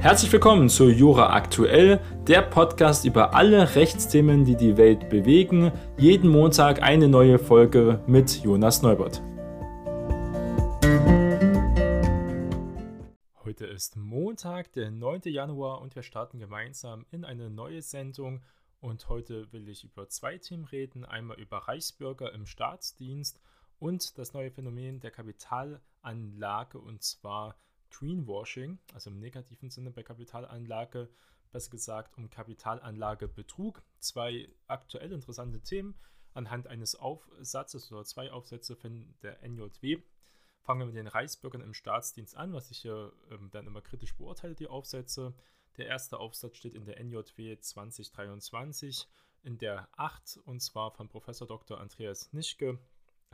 Herzlich willkommen zu Jura Aktuell, der Podcast über alle Rechtsthemen, die die Welt bewegen. Jeden Montag eine neue Folge mit Jonas Neubert. Heute ist Montag, der 9. Januar und wir starten gemeinsam in eine neue Sendung. Und heute will ich über zwei Themen reden. Einmal über Reichsbürger im Staatsdienst und das neue Phänomen der Kapitalanlage und zwar Greenwashing, also im negativen Sinne bei Kapitalanlage, besser gesagt um Kapitalanlagebetrug. Zwei aktuell interessante Themen anhand eines Aufsatzes oder zwei Aufsätze von der NJW Fangen wir mit den Reichsbürgern im Staatsdienst an, was ich hier ähm, dann immer kritisch beurteile, die Aufsätze. Der erste Aufsatz steht in der NJW 2023 in der 8 und zwar von Professor Dr. Andreas Nischke,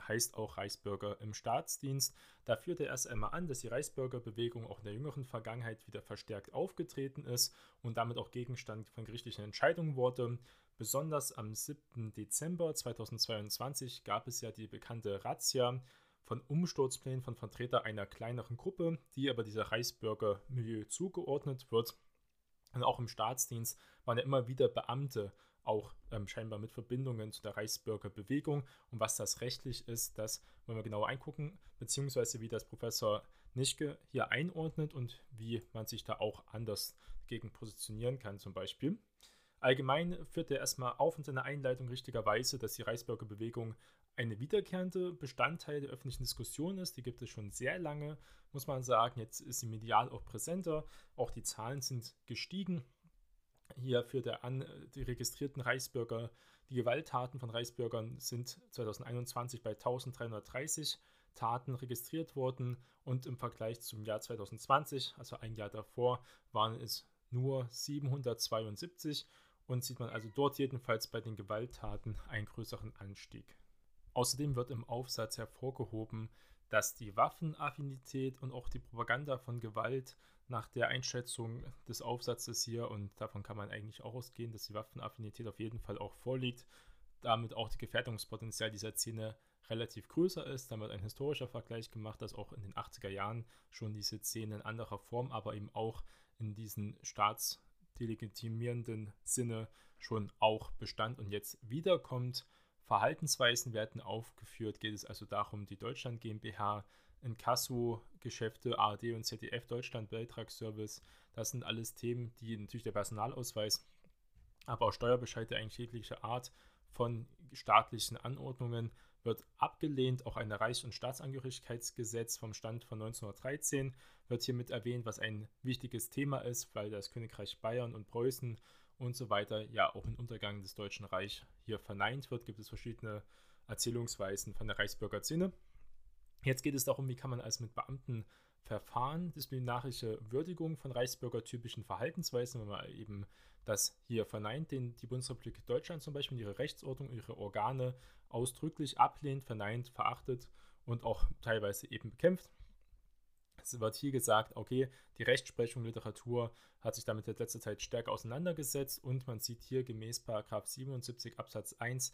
heißt auch Reichsbürger im Staatsdienst. Da führt er erst einmal an, dass die Reichsbürgerbewegung auch in der jüngeren Vergangenheit wieder verstärkt aufgetreten ist und damit auch Gegenstand von gerichtlichen Entscheidungen wurde. Besonders am 7. Dezember 2022 gab es ja die bekannte Razzia von Umsturzplänen von Vertretern einer kleineren Gruppe, die aber dieser Reichsbürgermilieu zugeordnet wird. Und auch im Staatsdienst waren ja immer wieder Beamte auch ähm, scheinbar mit Verbindungen zu der Reichsbürgerbewegung. Und was das rechtlich ist, das wollen wir genauer eingucken, beziehungsweise wie das Professor Nischke hier einordnet und wie man sich da auch anders gegen positionieren kann, zum Beispiel. Allgemein führt er erstmal auf in seiner Einleitung richtigerweise, dass die Reichsbürgerbewegung eine wiederkehrende Bestandteil der öffentlichen Diskussion ist. Die gibt es schon sehr lange, muss man sagen. Jetzt ist sie medial auch präsenter. Auch die Zahlen sind gestiegen. Hier führt er an, die registrierten Reichsbürger, die Gewalttaten von Reichsbürgern sind 2021 bei 1330 Taten registriert worden und im Vergleich zum Jahr 2020, also ein Jahr davor, waren es nur 772 und sieht man also dort jedenfalls bei den Gewalttaten einen größeren Anstieg. Außerdem wird im Aufsatz hervorgehoben, dass die Waffenaffinität und auch die Propaganda von Gewalt nach der Einschätzung des Aufsatzes hier, und davon kann man eigentlich auch ausgehen, dass die Waffenaffinität auf jeden Fall auch vorliegt, damit auch die Gefährdungspotenzial dieser Szene relativ größer ist. Dann wird ein historischer Vergleich gemacht, dass auch in den 80er Jahren schon diese Szene in anderer Form, aber eben auch in diesen staatsdelegitimierenden Sinne schon auch bestand und jetzt wiederkommt. Verhaltensweisen werden aufgeführt. Geht es also darum, die Deutschland GmbH, Inkasso-Geschäfte, ARD und ZDF Deutschland Beitragsservice. Das sind alles Themen, die natürlich der Personalausweis, aber auch Steuerbescheide eigentlich jeglicher Art von staatlichen Anordnungen wird abgelehnt. Auch ein Reichs- und Staatsangehörigkeitsgesetz vom Stand von 1913 wird hiermit erwähnt, was ein wichtiges Thema ist, weil das Königreich Bayern und Preußen und so weiter ja auch im Untergang des Deutschen Reichs hier verneint wird, gibt es verschiedene Erzählungsweisen von der Reichsbürgerszene. Jetzt geht es darum, wie kann man als mit Beamten verfahren, disziplinarische Würdigung von reichsbürgertypischen Verhaltensweisen, wenn man eben das hier verneint, den die Bundesrepublik Deutschland zum Beispiel ihre Rechtsordnung, ihre Organe ausdrücklich ablehnt, verneint, verachtet und auch teilweise eben bekämpft. Es wird hier gesagt, okay, die Rechtsprechung Literatur hat sich damit in letzter Zeit stärker auseinandergesetzt und man sieht hier gemäß 77 Absatz 1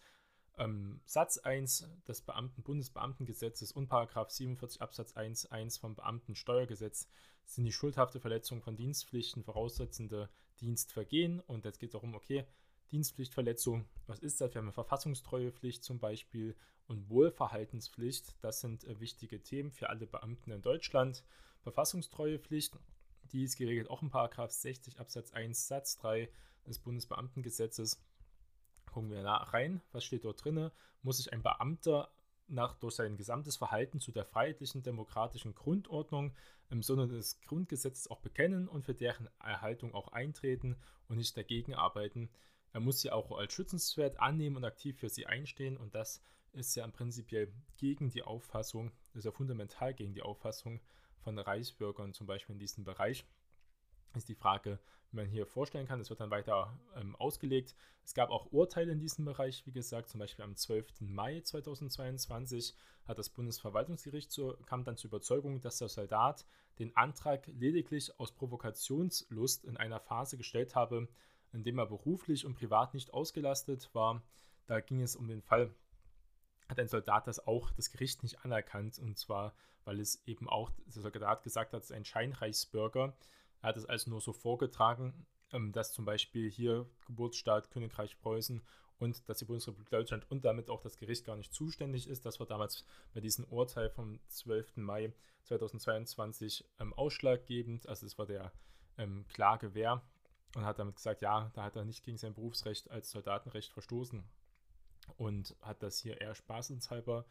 ähm, Satz 1 des Beamten Bundesbeamtengesetzes und 47 Absatz 1 1 vom Beamtensteuergesetz sind die schuldhafte Verletzung von Dienstpflichten voraussetzende Dienstvergehen. Und jetzt geht es darum, okay, Dienstpflichtverletzung, was ist das? Wir haben eine Verfassungstreuepflicht zum Beispiel und Wohlverhaltenspflicht. Das sind äh, wichtige Themen für alle Beamten in Deutschland. Verfassungstreuepflicht, die ist geregelt auch in 60 Absatz 1 Satz 3 des Bundesbeamtengesetzes. Gucken wir da rein, was steht dort drin? Muss sich ein Beamter nach, durch sein gesamtes Verhalten zu der freiheitlichen demokratischen Grundordnung im Sinne des Grundgesetzes auch bekennen und für deren Erhaltung auch eintreten und nicht dagegen arbeiten. Er muss sie auch als schützenswert annehmen und aktiv für sie einstehen und das ist ja im Prinzip gegen die Auffassung, ist ja fundamental gegen die Auffassung von Reichsbürgern zum Beispiel in diesem Bereich. Ist die Frage, wie man hier vorstellen kann. Es wird dann weiter ähm, ausgelegt. Es gab auch Urteile in diesem Bereich, wie gesagt, zum Beispiel am 12. Mai 2022 hat das Bundesverwaltungsgericht zu, kam dann zur Überzeugung, dass der Soldat den Antrag lediglich aus Provokationslust in einer Phase gestellt habe, in dem er beruflich und privat nicht ausgelastet war. Da ging es um den Fall, hat ein Soldat das auch das Gericht nicht anerkannt. Und zwar, weil es eben auch, der Soldat gesagt hat, es ist ein Scheinreichsbürger. Er hat es also nur so vorgetragen, ähm, dass zum Beispiel hier Geburtsstaat Königreich Preußen und dass die Bundesrepublik Deutschland und damit auch das Gericht gar nicht zuständig ist. Das war damals bei diesem Urteil vom 12. Mai 2022 ähm, ausschlaggebend. Also es war der ähm, Klagewehr und hat damit gesagt, ja, da hat er nicht gegen sein Berufsrecht als Soldatenrecht verstoßen und hat das hier eher spaßenshalber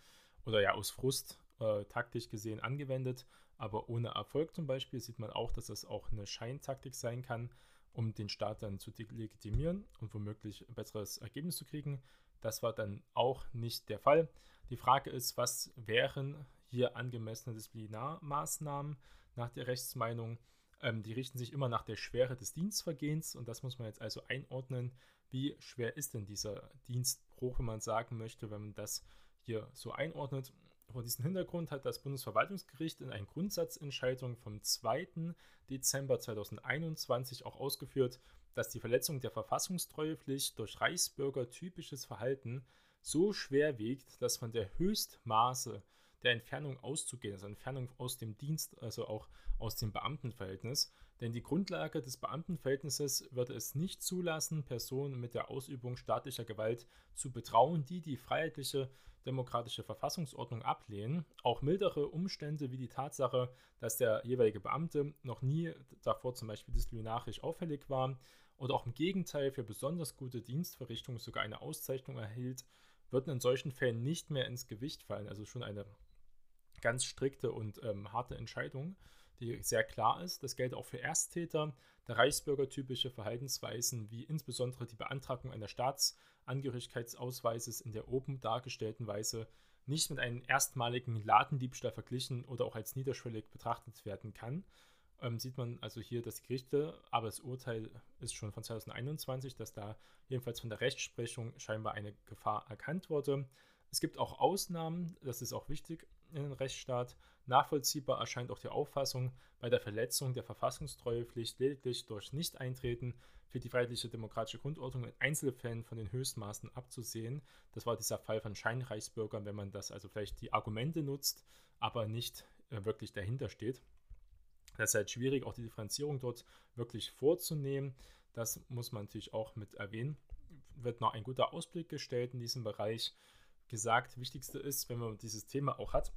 oder ja aus Frust äh, taktisch gesehen angewendet, aber ohne Erfolg zum Beispiel sieht man auch, dass das auch eine Scheintaktik sein kann, um den Staat dann zu legitimieren und womöglich ein besseres Ergebnis zu kriegen. Das war dann auch nicht der Fall. Die Frage ist, was wären hier angemessene Disziplinarmaßnahmen nach der Rechtsmeinung? Ähm, die richten sich immer nach der Schwere des Dienstvergehens und das muss man jetzt also einordnen. Wie schwer ist denn dieser Dienstbruch, wenn man sagen möchte, wenn man das hier so einordnet? Vor diesem Hintergrund hat das Bundesverwaltungsgericht in einer Grundsatzentscheidung vom 2. Dezember 2021 auch ausgeführt, dass die Verletzung der Verfassungstreuepflicht durch Reichsbürger typisches Verhalten so schwer wiegt, dass von der Höchstmaße der Entfernung auszugehen, also Entfernung aus dem Dienst, also auch aus dem Beamtenverhältnis. Denn die Grundlage des Beamtenverhältnisses würde es nicht zulassen, Personen mit der Ausübung staatlicher Gewalt zu betrauen, die die freiheitliche demokratische Verfassungsordnung ablehnen. Auch mildere Umstände wie die Tatsache, dass der jeweilige Beamte noch nie davor zum Beispiel disziplinarisch auffällig war oder auch im Gegenteil für besonders gute Dienstverrichtungen sogar eine Auszeichnung erhielt, würden in solchen Fällen nicht mehr ins Gewicht fallen. Also schon eine ganz strikte und ähm, harte Entscheidung, die sehr klar ist. Das gilt auch für Ersttäter. Der Reichsbürgertypische Verhaltensweisen wie insbesondere die Beantragung einer Staatsangehörigkeitsausweises in der oben dargestellten Weise nicht mit einem erstmaligen Ladendiebstahl verglichen oder auch als niederschwellig betrachtet werden kann. Ähm, sieht man also hier das Gerichte, aber das Urteil ist schon von 2021, dass da jedenfalls von der Rechtsprechung scheinbar eine Gefahr erkannt wurde. Es gibt auch Ausnahmen, das ist auch wichtig in den Rechtsstaat. Nachvollziehbar erscheint auch die Auffassung, bei der Verletzung der Verfassungstreuepflicht lediglich durch Nicht-Eintreten für die freiheitliche demokratische Grundordnung in Einzelfällen von den Höchstmaßen abzusehen. Das war dieser Fall von Scheinreichsbürgern, wenn man das also vielleicht die Argumente nutzt, aber nicht äh, wirklich dahinter steht. Das ist halt schwierig, auch die Differenzierung dort wirklich vorzunehmen. Das muss man natürlich auch mit erwähnen. Wird noch ein guter Ausblick gestellt in diesem Bereich gesagt, wichtigste ist, wenn man dieses Thema auch hat,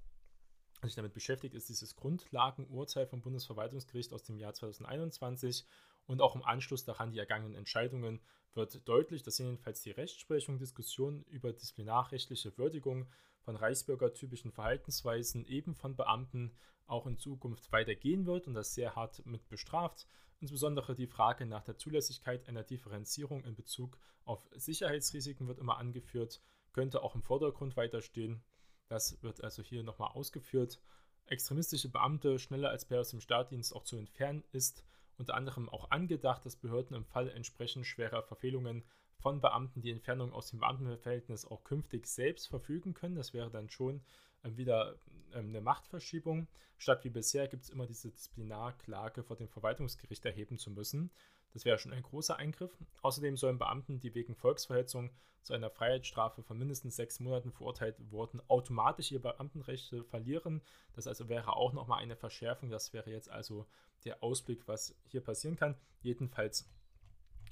sich damit beschäftigt, ist dieses Grundlagenurteil vom Bundesverwaltungsgericht aus dem Jahr 2021 und auch im Anschluss daran die ergangenen Entscheidungen wird deutlich, dass jedenfalls die Rechtsprechung, Diskussion über disziplinarrechtliche Würdigung von reichsbürgertypischen Verhaltensweisen eben von Beamten auch in Zukunft weitergehen wird und das sehr hart mit bestraft. Insbesondere die Frage nach der Zulässigkeit einer Differenzierung in Bezug auf Sicherheitsrisiken wird immer angeführt könnte auch im Vordergrund weiterstehen. Das wird also hier nochmal ausgeführt. Extremistische Beamte schneller als per aus dem Staatdienst auch zu entfernen ist unter anderem auch angedacht, dass Behörden im Fall entsprechend schwerer Verfehlungen von Beamten die Entfernung aus dem Beamtenverhältnis auch künftig selbst verfügen können. Das wäre dann schon äh, wieder ähm, eine Machtverschiebung. Statt wie bisher gibt es immer diese Disziplinarklage vor dem Verwaltungsgericht erheben zu müssen. Das wäre schon ein großer Eingriff. Außerdem sollen Beamten, die wegen Volksverhetzung zu einer Freiheitsstrafe von mindestens sechs Monaten verurteilt wurden, automatisch ihre Beamtenrechte verlieren. Das also wäre auch nochmal eine Verschärfung. Das wäre jetzt also der Ausblick, was hier passieren kann. Jedenfalls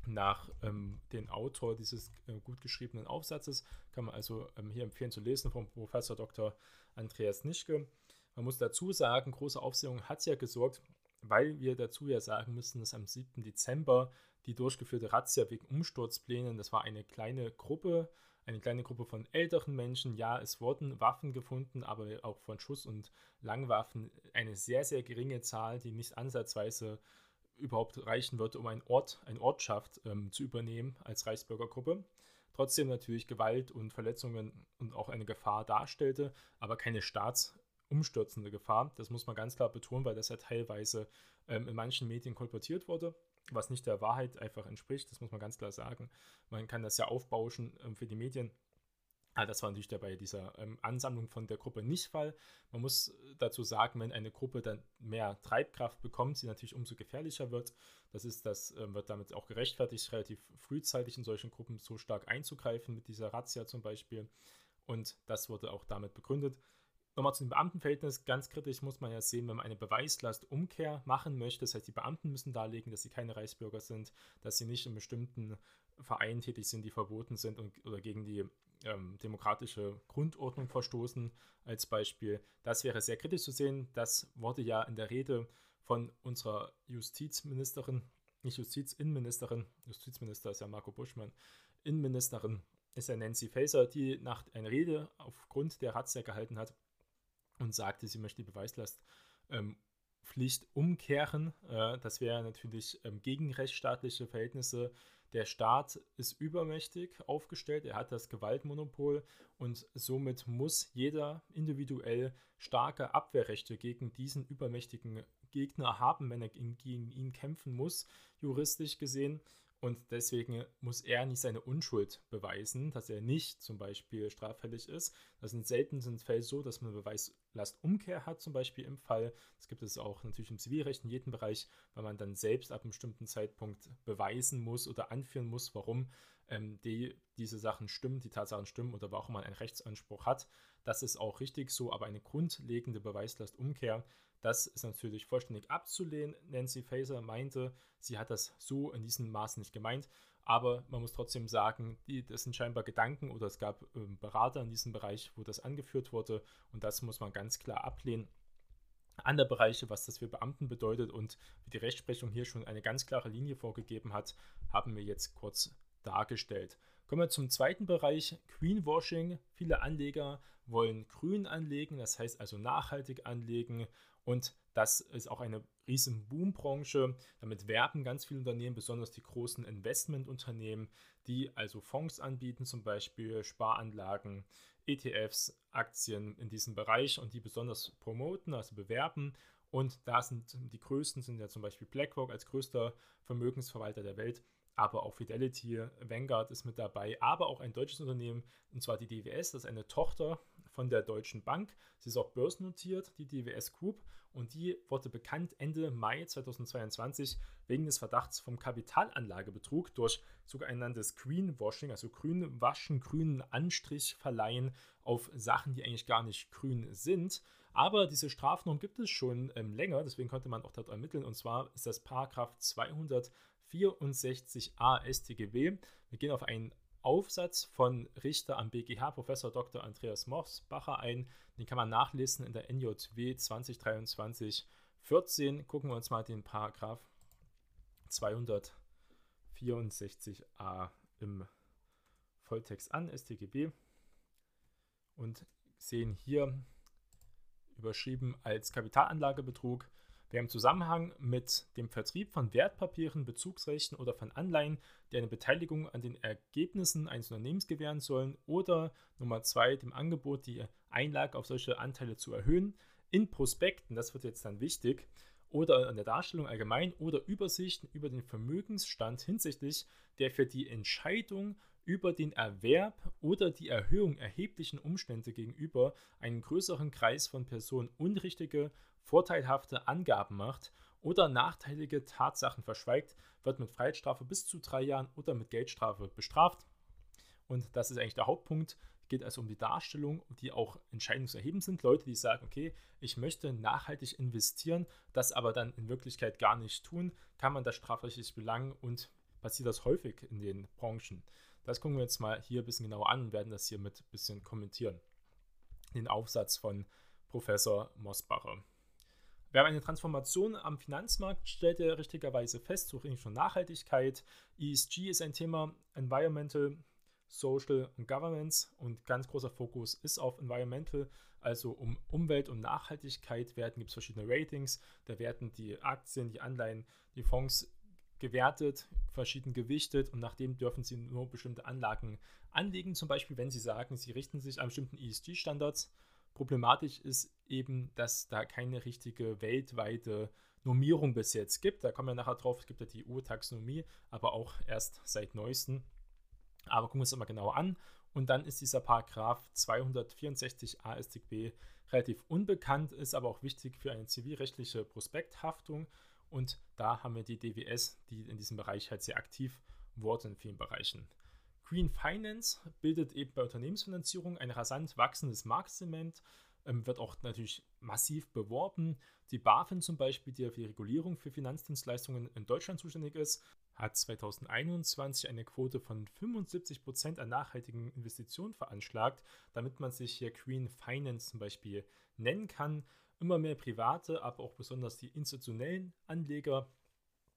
nach ähm, dem Autor dieses äh, gut geschriebenen Aufsatzes kann man also ähm, hier empfehlen zu lesen vom Professor Dr. Andreas Nischke. Man muss dazu sagen, große Aufsehung hat ja gesorgt, weil wir dazu ja sagen müssen, dass am 7. Dezember die durchgeführte Razzia wegen Umsturzplänen, das war eine kleine Gruppe, eine kleine Gruppe von älteren Menschen. Ja, es wurden Waffen gefunden, aber auch von Schuss- und Langwaffen eine sehr, sehr geringe Zahl, die nicht ansatzweise überhaupt reichen wird, um ein Ort, eine Ortschaft ähm, zu übernehmen als Reichsbürgergruppe. Trotzdem natürlich Gewalt und Verletzungen und auch eine Gefahr darstellte, aber keine Staats- umstürzende Gefahr. Das muss man ganz klar betonen, weil das ja teilweise ähm, in manchen Medien kolportiert wurde, was nicht der Wahrheit einfach entspricht. Das muss man ganz klar sagen. Man kann das ja aufbauschen ähm, für die Medien. Aber das war natürlich bei dieser ähm, Ansammlung von der Gruppe nicht Fall. Man muss dazu sagen, wenn eine Gruppe dann mehr Treibkraft bekommt, sie natürlich umso gefährlicher wird. Das ist, das äh, wird damit auch gerechtfertigt, relativ frühzeitig in solchen Gruppen so stark einzugreifen, mit dieser Razzia zum Beispiel. Und das wurde auch damit begründet Nochmal zu dem Beamtenverhältnis, ganz kritisch muss man ja sehen, wenn man eine Beweislastumkehr machen möchte. Das heißt, die Beamten müssen darlegen, dass sie keine Reichsbürger sind, dass sie nicht in bestimmten Vereinen tätig sind, die verboten sind und, oder gegen die ähm, demokratische Grundordnung verstoßen, als Beispiel. Das wäre sehr kritisch zu sehen. Das wurde ja in der Rede von unserer Justizministerin, nicht Justizinnenministerin, Justizminister ist ja Marco Buschmann, Innenministerin ist ja Nancy Faeser, die nach einer Rede aufgrund der Razzia gehalten hat und sagte, sie möchte die Beweislastpflicht ähm, umkehren. Äh, das wäre natürlich ähm, gegen rechtsstaatliche Verhältnisse. Der Staat ist übermächtig aufgestellt, er hat das Gewaltmonopol und somit muss jeder individuell starke Abwehrrechte gegen diesen übermächtigen Gegner haben, wenn er gegen ihn kämpfen muss, juristisch gesehen. Und deswegen muss er nicht seine Unschuld beweisen, dass er nicht zum Beispiel straffällig ist. Das sind seltensten Fälle so, dass man Beweislastumkehr hat, zum Beispiel im Fall. Das gibt es auch natürlich im Zivilrecht in jedem Bereich, weil man dann selbst ab einem bestimmten Zeitpunkt beweisen muss oder anführen muss, warum ähm, die, diese Sachen stimmen, die Tatsachen stimmen oder warum man einen Rechtsanspruch hat. Das ist auch richtig so, aber eine grundlegende Beweislastumkehr das ist natürlich vollständig abzulehnen. Nancy Faeser meinte, sie hat das so in diesem Maß nicht gemeint. Aber man muss trotzdem sagen, die, das sind scheinbar Gedanken oder es gab äh, Berater in diesem Bereich, wo das angeführt wurde. Und das muss man ganz klar ablehnen. Andere Bereiche, was das für Beamten bedeutet und wie die Rechtsprechung hier schon eine ganz klare Linie vorgegeben hat, haben wir jetzt kurz dargestellt. Kommen wir zum zweiten Bereich, Greenwashing. Viele Anleger wollen grün anlegen, das heißt also nachhaltig anlegen und das ist auch eine riesen Boombranche. Damit werben ganz viele Unternehmen, besonders die großen Investmentunternehmen, die also Fonds anbieten, zum Beispiel Sparanlagen, ETFs, Aktien in diesem Bereich und die besonders promoten, also bewerben. Und da sind die größten, sind ja zum Beispiel BlackRock als größter Vermögensverwalter der Welt, aber auch Fidelity, Vanguard ist mit dabei, aber auch ein deutsches Unternehmen, und zwar die DWS, das ist eine Tochter von der Deutschen Bank. Sie ist auch börsennotiert, die DWS Group, und die wurde bekannt Ende Mai 2022 wegen des Verdachts vom Kapitalanlagebetrug durch sogenanntes Greenwashing, also grün waschen, grünen Anstrich verleihen auf Sachen, die eigentlich gar nicht grün sind. Aber diese Strafnorm gibt es schon ähm, länger, deswegen konnte man auch dort ermitteln. Und zwar ist das Paragraph 264a StGB. Wir gehen auf einen Aufsatz von Richter am BGH, Professor Dr. Andreas Mosbacher ein. Den kann man nachlesen in der NJW 2023 14. Gucken wir uns mal den Paragraph 264a im Volltext an, StGB, und sehen hier überschrieben als Kapitalanlagebetrug Wer im Zusammenhang mit dem Vertrieb von Wertpapieren, Bezugsrechten oder von Anleihen, die eine Beteiligung an den Ergebnissen eines Unternehmens gewähren sollen, oder Nummer zwei, dem Angebot, die Einlage auf solche Anteile zu erhöhen, in Prospekten, das wird jetzt dann wichtig, oder an der Darstellung allgemein oder Übersichten über den Vermögensstand hinsichtlich der für die Entscheidung über den Erwerb oder die Erhöhung erheblichen Umstände gegenüber einem größeren Kreis von Personen unrichtige vorteilhafte Angaben macht oder nachteilige Tatsachen verschweigt, wird mit Freiheitsstrafe bis zu drei Jahren oder mit Geldstrafe bestraft. Und das ist eigentlich der Hauptpunkt. Es geht also um die Darstellung, die auch entscheidungserhebend sind. Leute, die sagen, okay, ich möchte nachhaltig investieren, das aber dann in Wirklichkeit gar nicht tun, kann man das strafrechtlich belangen und passiert das häufig in den Branchen. Das gucken wir jetzt mal hier ein bisschen genauer an und werden das hier mit ein bisschen kommentieren. Den Aufsatz von Professor Mosbacher. Wir haben eine Transformation am Finanzmarkt, stellt er richtigerweise fest, zur von Nachhaltigkeit. ESG ist ein Thema, Environmental, Social und Governance und ganz großer Fokus ist auf Environmental, also um Umwelt und Nachhaltigkeit werden, gibt es verschiedene Ratings. Da werden die Aktien, die Anleihen, die Fonds gewertet, verschieden gewichtet und nachdem dürfen sie nur bestimmte Anlagen anlegen. Zum Beispiel, wenn sie sagen, sie richten sich an bestimmten ESG-Standards Problematisch ist eben, dass da keine richtige weltweite Normierung bis jetzt gibt. Da kommen wir nachher drauf. Es gibt ja die EU-Taxonomie, aber auch erst seit neuestem. Aber gucken wir uns mal genauer an. Und dann ist dieser Paragraph 264 AStB relativ unbekannt, ist aber auch wichtig für eine zivilrechtliche Prospekthaftung. Und da haben wir die DWS, die in diesem Bereich halt sehr aktiv wurden in vielen Bereichen. Green Finance bildet eben bei Unternehmensfinanzierung ein rasant wachsendes Marktsegment. ähm, wird auch natürlich massiv beworben. Die BaFin zum Beispiel, die ja für die Regulierung für Finanzdienstleistungen in Deutschland zuständig ist, hat 2021 eine Quote von 75 Prozent an nachhaltigen Investitionen veranschlagt, damit man sich hier Green Finance zum Beispiel nennen kann. Immer mehr private, aber auch besonders die institutionellen Anleger,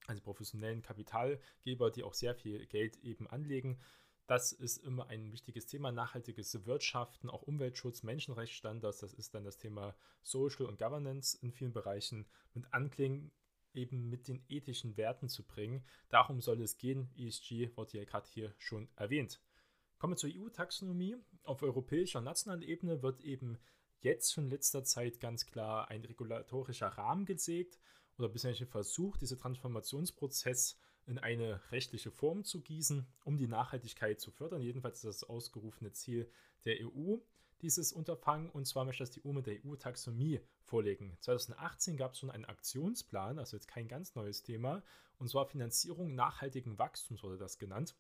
also professionellen Kapitalgeber, die auch sehr viel Geld eben anlegen, das ist immer ein wichtiges Thema. Nachhaltiges Wirtschaften, auch Umweltschutz, Menschenrechtsstandards, das ist dann das Thema Social und Governance in vielen Bereichen mit Anklingen eben mit den ethischen Werten zu bringen. Darum soll es gehen. ESG wurde ja gerade hier schon erwähnt. Kommen wir zur EU-Taxonomie. Auf europäischer und nationaler Ebene wird eben jetzt schon in letzter Zeit ganz klar ein regulatorischer Rahmen gesägt oder bisher versucht, diesen Transformationsprozess in eine rechtliche Form zu gießen, um die Nachhaltigkeit zu fördern. Jedenfalls ist das ausgerufene Ziel der EU, dieses Unterfangen. Und zwar möchte das die EU mit der EU-Taxonomie vorlegen. 2018 gab es schon einen Aktionsplan, also jetzt kein ganz neues Thema, und zwar Finanzierung nachhaltigen Wachstums wurde das genannt.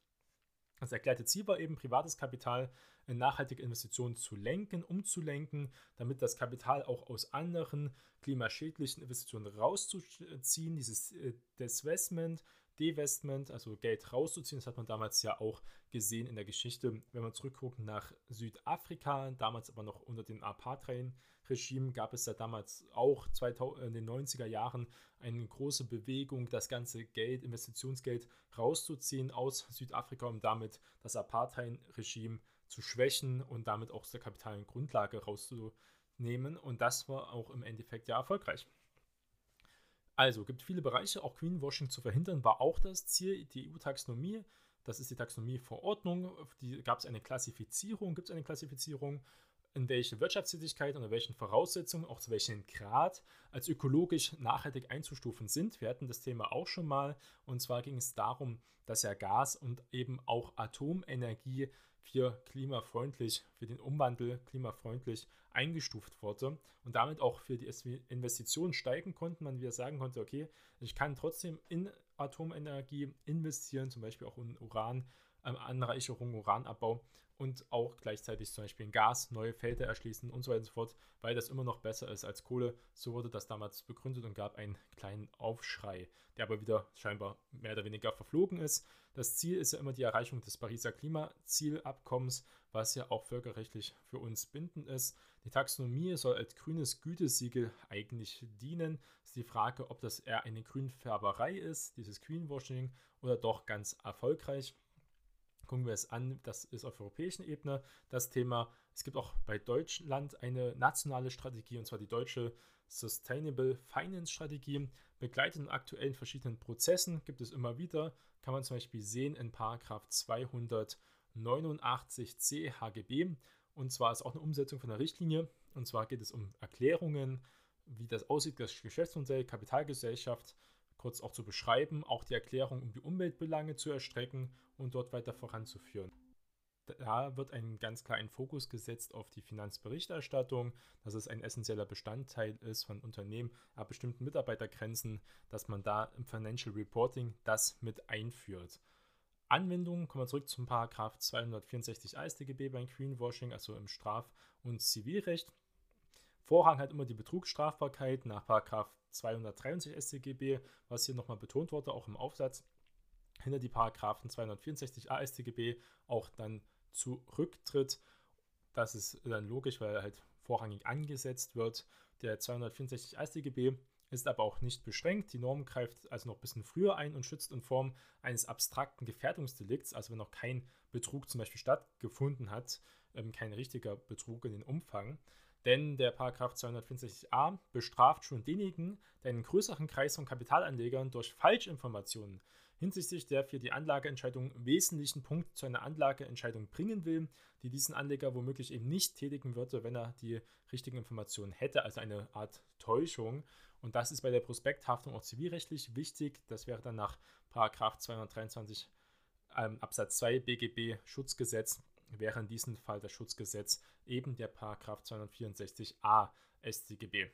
Das erklärte Ziel war eben, privates Kapital in nachhaltige Investitionen zu lenken, umzulenken, damit das Kapital auch aus anderen klimaschädlichen Investitionen rauszuziehen, dieses äh, Divestment also Geld rauszuziehen. Das hat man damals ja auch gesehen in der Geschichte. Wenn wir zurückgucken nach Südafrika, damals aber noch unter dem Apartheid-Regime, gab es ja damals auch 2000, in den 90er Jahren eine große Bewegung, das ganze Geld, Investitionsgeld rauszuziehen aus Südafrika, um damit das Apartheid-Regime zu schwächen und damit auch aus der kapitalen Grundlage rauszunehmen. Und das war auch im Endeffekt ja erfolgreich. Also gibt viele Bereiche, auch Greenwashing zu verhindern, war auch das Ziel. Die EU-Taxonomie, das ist die Taxonomieverordnung, gab es eine Klassifizierung, gibt es eine Klassifizierung, in welche Wirtschaftstätigkeit, unter welchen Voraussetzungen, auch zu welchem Grad als ökologisch nachhaltig einzustufen sind. Wir hatten das Thema auch schon mal und zwar ging es darum, dass ja Gas und eben auch Atomenergie für klimafreundlich, für den Umwandel klimafreundlich eingestuft wurde und damit auch für die Investitionen steigen konnten. Man wieder sagen konnte, okay, ich kann trotzdem in Atomenergie investieren, zum Beispiel auch in Uran, ähm, Anreicherung, Uranabbau und auch gleichzeitig zum Beispiel in Gas, neue Felder erschließen und so weiter und so fort, weil das immer noch besser ist als Kohle. So wurde das damals begründet und gab einen kleinen Aufschrei, der aber wieder scheinbar mehr oder weniger verflogen ist. Das Ziel ist ja immer die Erreichung des Pariser Klimazielabkommens, was ja auch völkerrechtlich für uns bindend ist. Die Taxonomie soll als grünes Gütesiegel eigentlich dienen. Es ist die Frage, ob das eher eine Grünfärberei ist, dieses Greenwashing, oder doch ganz erfolgreich. Gucken wir es an, das ist auf europäischer Ebene das Thema. Es gibt auch bei Deutschland eine nationale Strategie, und zwar die deutsche Sustainable Finance Strategie. Begleitet in aktuellen verschiedenen Prozessen gibt es immer wieder, kann man zum Beispiel sehen in Paragraph 289c HGB. Und zwar ist auch eine Umsetzung von der Richtlinie. Und zwar geht es um Erklärungen, wie das aussieht, das Geschäftsmodell, Kapitalgesellschaft, kurz auch zu beschreiben, auch die Erklärung, um die Umweltbelange zu erstrecken und dort weiter voranzuführen. Da wird ein ganz klar ein Fokus gesetzt auf die Finanzberichterstattung, dass es ein essentieller Bestandteil ist von Unternehmen ab bestimmten Mitarbeitergrenzen, dass man da im Financial Reporting das mit einführt. Anwendungen, kommen wir zurück zum Paragraph 264 AStGB beim Greenwashing, also im Straf- und Zivilrecht. Vorrang hat immer die Betrugsstrafbarkeit nach Paragraph 263 StGB, was hier nochmal betont wurde, auch im Aufsatz, hinter die Paragraphen 264 AStGB auch dann zurücktritt. Das ist dann logisch, weil er halt vorrangig angesetzt wird. Der 264 AStGB ist aber auch nicht beschränkt. Die Norm greift also noch ein bisschen früher ein und schützt in Form eines abstrakten Gefährdungsdelikts, also wenn noch kein Betrug zum Beispiel stattgefunden hat, ähm, kein richtiger Betrug in den Umfang. Denn der Paragraph 264a bestraft schon denjenigen, der einen größeren Kreis von Kapitalanlegern durch Falschinformationen hinsichtlich der für die Anlageentscheidung wesentlichen Punkt zu einer Anlageentscheidung bringen will, die diesen Anleger womöglich eben nicht tätigen würde, wenn er die richtigen Informationen hätte, also eine Art Täuschung. Und das ist bei der Prospekthaftung auch zivilrechtlich wichtig. Das wäre dann nach Paragraph 223 ähm, Absatz 2 BGB Schutzgesetz wäre in diesem Fall das Schutzgesetz eben der Paragraph 264a StGB.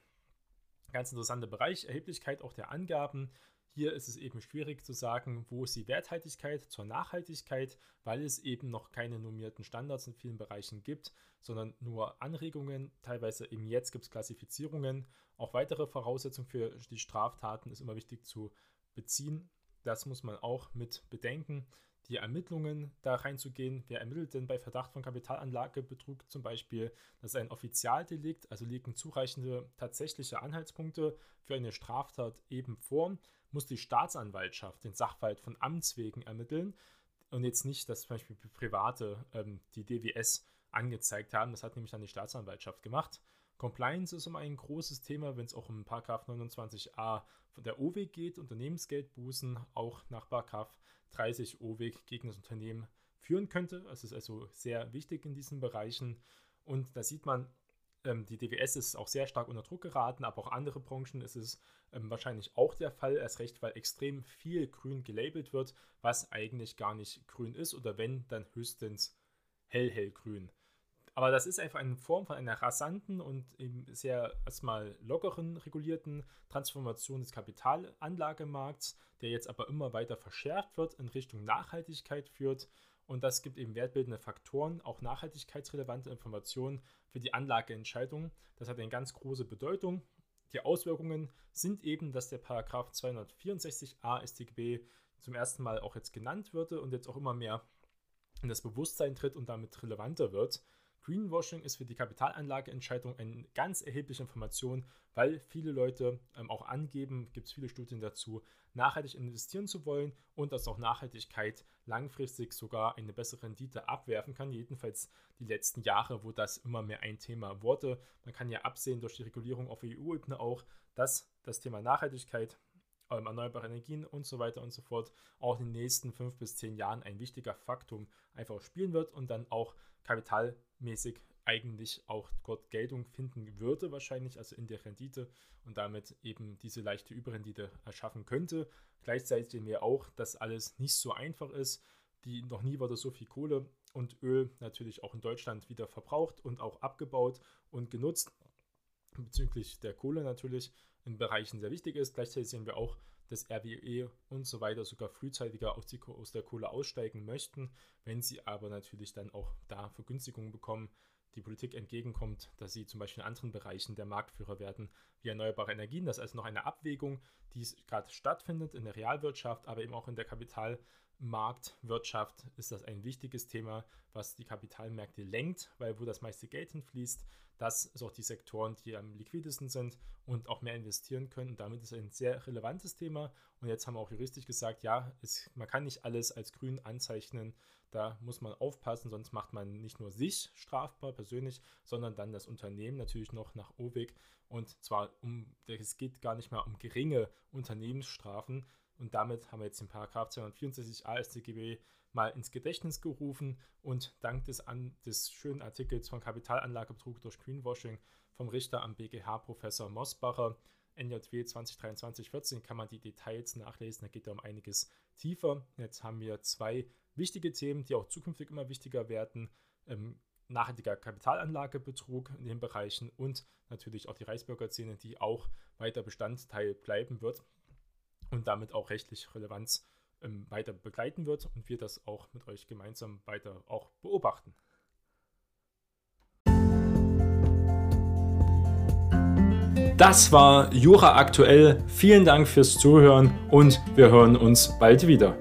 Ganz interessanter Bereich, Erheblichkeit auch der Angaben. Hier ist es eben schwierig zu sagen, wo ist die Werthaltigkeit zur Nachhaltigkeit, weil es eben noch keine normierten Standards in vielen Bereichen gibt, sondern nur Anregungen. Teilweise eben jetzt gibt es Klassifizierungen. Auch weitere Voraussetzungen für die Straftaten ist immer wichtig zu beziehen. Das muss man auch mit bedenken die Ermittlungen da reinzugehen. Wer ermittelt denn bei Verdacht von Kapitalanlagebetrug zum Beispiel? Das ist ein Offizialdelikt, also liegen zureichende tatsächliche Anhaltspunkte für eine Straftat eben vor, muss die Staatsanwaltschaft den Sachverhalt von Amts wegen ermitteln und jetzt nicht, dass zum Beispiel Private ähm, die DWS angezeigt haben. Das hat nämlich dann die Staatsanwaltschaft gemacht. Compliance ist immer ein großes Thema, wenn es auch um 29a von der OW geht, Unternehmensgeldbußen, auch nach 30 OWIG gegen das Unternehmen führen könnte. Es ist also sehr wichtig in diesen Bereichen. Und da sieht man, ähm, die DWS ist auch sehr stark unter Druck geraten, aber auch andere Branchen ist es ähm, wahrscheinlich auch der Fall, erst recht, weil extrem viel grün gelabelt wird, was eigentlich gar nicht grün ist oder wenn, dann höchstens hell, hellgrün. Aber das ist einfach eine Form von einer rasanten und eben sehr erstmal lockeren regulierten Transformation des Kapitalanlagemarkts, der jetzt aber immer weiter verschärft wird, in Richtung Nachhaltigkeit führt. Und das gibt eben wertbildende Faktoren, auch nachhaltigkeitsrelevante Informationen für die Anlageentscheidung. Das hat eine ganz große Bedeutung. Die Auswirkungen sind eben, dass der Paragraph 264a StGB zum ersten Mal auch jetzt genannt wird und jetzt auch immer mehr in das Bewusstsein tritt und damit relevanter wird. Greenwashing ist für die Kapitalanlageentscheidung eine ganz erhebliche Information, weil viele Leute ähm, auch angeben, gibt es viele Studien dazu, nachhaltig investieren zu wollen und dass auch Nachhaltigkeit langfristig sogar eine bessere Rendite abwerfen kann. Jedenfalls die letzten Jahre, wo das immer mehr ein Thema wurde. Man kann ja absehen durch die Regulierung auf EU-Ebene auch, dass das Thema Nachhaltigkeit ähm, erneuerbare Energien und so weiter und so fort auch in den nächsten fünf bis zehn Jahren ein wichtiger Faktum einfach spielen wird und dann auch kapitalmäßig eigentlich auch dort Geltung finden würde, wahrscheinlich, also in der Rendite und damit eben diese leichte Überrendite erschaffen könnte. Gleichzeitig sehen wir auch, dass alles nicht so einfach ist. Die, noch nie wurde so viel Kohle und Öl natürlich auch in Deutschland wieder verbraucht und auch abgebaut und genutzt. Bezüglich der Kohle natürlich in Bereichen sehr wichtig ist. Gleichzeitig sehen wir auch, dass RWE und so weiter sogar frühzeitiger aus, der Kohle aussteigen möchten, wenn sie aber natürlich dann auch da Vergünstigungen bekommen, die Politik entgegenkommt, dass sie zum Beispiel in anderen Bereichen der Marktführer werden, wie erneuerbare Energien. Das ist also noch eine Abwägung, die gerade stattfindet in der Realwirtschaft, aber eben auch in der Kapitalmarktwirtschaft ist das ein wichtiges Thema, was die Kapitalmärkte lenkt, weil wo das meiste Geld hinfließt, das ist auch die Sektoren, die am liquidesten sind und auch mehr investieren können. Und damit ist ein sehr relevantes Thema. Und jetzt haben wir auch juristisch gesagt, ja, es, man kann nicht alles als grün anzeichnen. Da muss man aufpassen, sonst macht man nicht nur sich strafbar persönlich, sondern dann das Unternehmen natürlich noch nach OWIG. Und zwar um, es geht gar nicht mehr um geringe Unternehmensstrafen. Und damit haben wir jetzt den Paragraph 264 AStGB mal ins Gedächtnis gerufen und dank des, an, des schönen Artikels von Kapitalanlagebetrug durch Greenwashing vom Richter am BGH Professor Mosbacher NJW 2023-14 kann man die Details nachlesen, da geht er um einiges tiefer. Jetzt haben wir zwei wichtige Themen, die auch zukünftig immer wichtiger werden. Ähm, nachhaltiger Kapitalanlagebetrug in den Bereichen und natürlich auch die Reichsbürgerszene, die auch weiter Bestandteil bleiben wird und damit auch rechtlich Relevanz ähm, weiter begleiten wird und wir das auch mit euch gemeinsam weiter auch beobachten. Das war Jura aktuell. Vielen Dank fürs Zuhören und wir hören uns bald wieder.